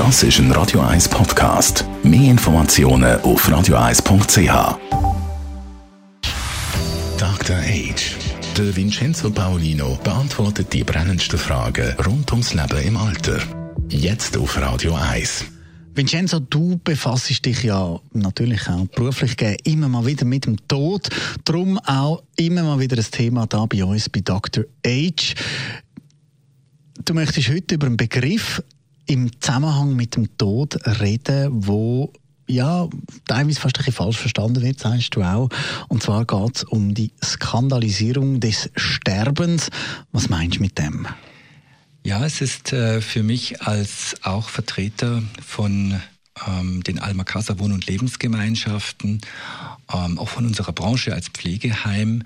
Das ist ein Radio 1 Podcast. Mehr Informationen auf radio1.ch. Dr. Age. Der Vincenzo Paolino beantwortet die brennendsten Fragen rund ums Leben im Alter. Jetzt auf Radio 1. Vincenzo, du befasst dich ja natürlich auch beruflich immer mal wieder mit dem Tod. Darum auch immer mal wieder ein Thema da bei uns bei Dr. Age. Du möchtest heute über einen Begriff im Zusammenhang mit dem Tod reden, wo ja, teilweise fast ein bisschen falsch verstanden wird, sagst du auch. Und zwar geht es um die Skandalisierung des Sterbens. Was meinst du mit dem? Ja, es ist äh, für mich als auch Vertreter von ähm, den Almakasa Wohn- und Lebensgemeinschaften, ähm, auch von unserer Branche als Pflegeheim,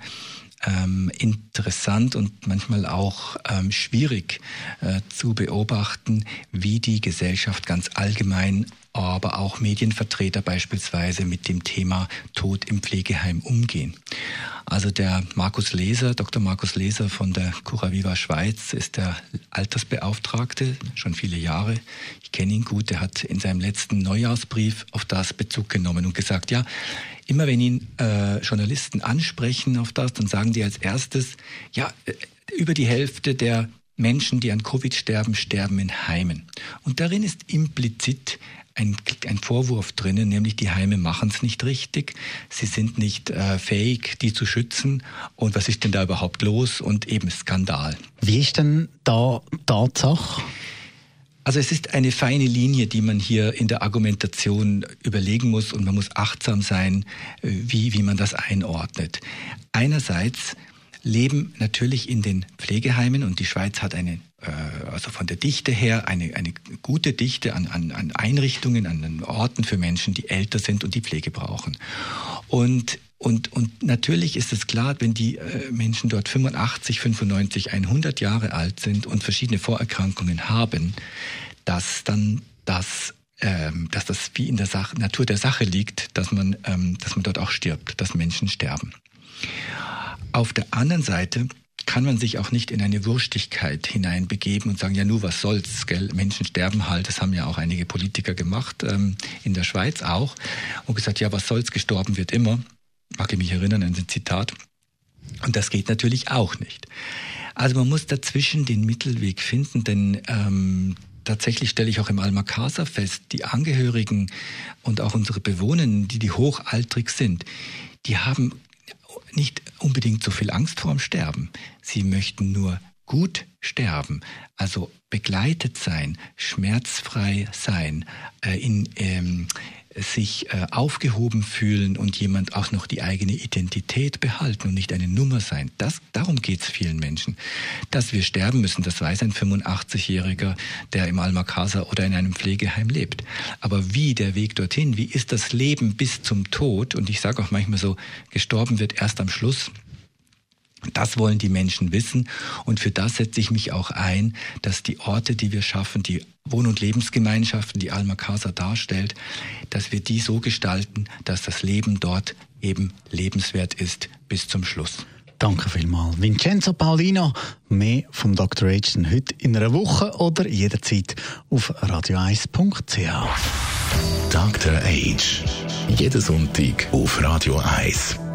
ähm, interessant und manchmal auch ähm, schwierig äh, zu beobachten, wie die Gesellschaft ganz allgemein, aber auch Medienvertreter beispielsweise mit dem Thema Tod im Pflegeheim umgehen. Also der Markus Leser, Dr. Markus Leser von der Curaviva Schweiz ist der Altersbeauftragte, schon viele Jahre. Ich kenne ihn gut. Er hat in seinem letzten Neujahrsbrief auf das Bezug genommen und gesagt, ja, immer wenn ihn äh, Journalisten ansprechen auf das, dann sagen die als erstes, ja, äh, über die Hälfte der Menschen, die an Covid sterben, sterben in Heimen. Und darin ist implizit ein, ein Vorwurf drinnen, nämlich die Heime machen es nicht richtig, sie sind nicht äh, fähig, die zu schützen. Und was ist denn da überhaupt los? Und eben Skandal. Wie ist denn da Tatsache? Also es ist eine feine Linie, die man hier in der Argumentation überlegen muss und man muss achtsam sein, äh, wie, wie man das einordnet. Einerseits leben natürlich in den Pflegeheimen und die Schweiz hat eine, also von der Dichte her, eine, eine gute Dichte an, an, an Einrichtungen, an Orten für Menschen, die älter sind und die Pflege brauchen. Und und, und natürlich ist es klar, wenn die äh, Menschen dort 85, 95, 100 Jahre alt sind und verschiedene Vorerkrankungen haben, dass dann das ähm, dass das wie in der Sache, Natur der Sache liegt, dass man, ähm, dass man dort auch stirbt, dass Menschen sterben. Auf der anderen Seite kann man sich auch nicht in eine Wurstigkeit hineinbegeben und sagen, ja, nur was soll's, gell? Menschen sterben halt. Das haben ja auch einige Politiker gemacht, ähm, in der Schweiz auch. Und gesagt, ja, was soll's, gestorben wird immer. Mag ich mich erinnern an ein Zitat. Und das geht natürlich auch nicht. Also man muss dazwischen den Mittelweg finden, denn ähm, tatsächlich stelle ich auch im Alma Casa fest, die Angehörigen und auch unsere Bewohner, die, die hochaltrig sind, die haben nicht unbedingt so viel Angst vor dem Sterben. Sie möchten nur gut sterben, also begleitet sein, schmerzfrei sein, äh, in, ähm, sich äh, aufgehoben fühlen und jemand auch noch die eigene Identität behalten und nicht eine Nummer sein. Das, darum geht es vielen Menschen. Dass wir sterben müssen, das weiß ein 85-Jähriger, der im Alma Casa oder in einem Pflegeheim lebt. Aber wie der Weg dorthin, wie ist das Leben bis zum Tod? Und ich sage auch manchmal so, gestorben wird erst am Schluss. Das wollen die Menschen wissen und für das setze ich mich auch ein, dass die Orte, die wir schaffen, die Wohn- und Lebensgemeinschaften, die Alma Casa darstellt, dass wir die so gestalten, dass das Leben dort eben lebenswert ist bis zum Schluss. Danke vielmals. Vincenzo Paulino, mehr vom Dr. H heute in einer Woche oder jederzeit auf radio1.ch. Dr. H. Jeden Sonntag auf Radio 1.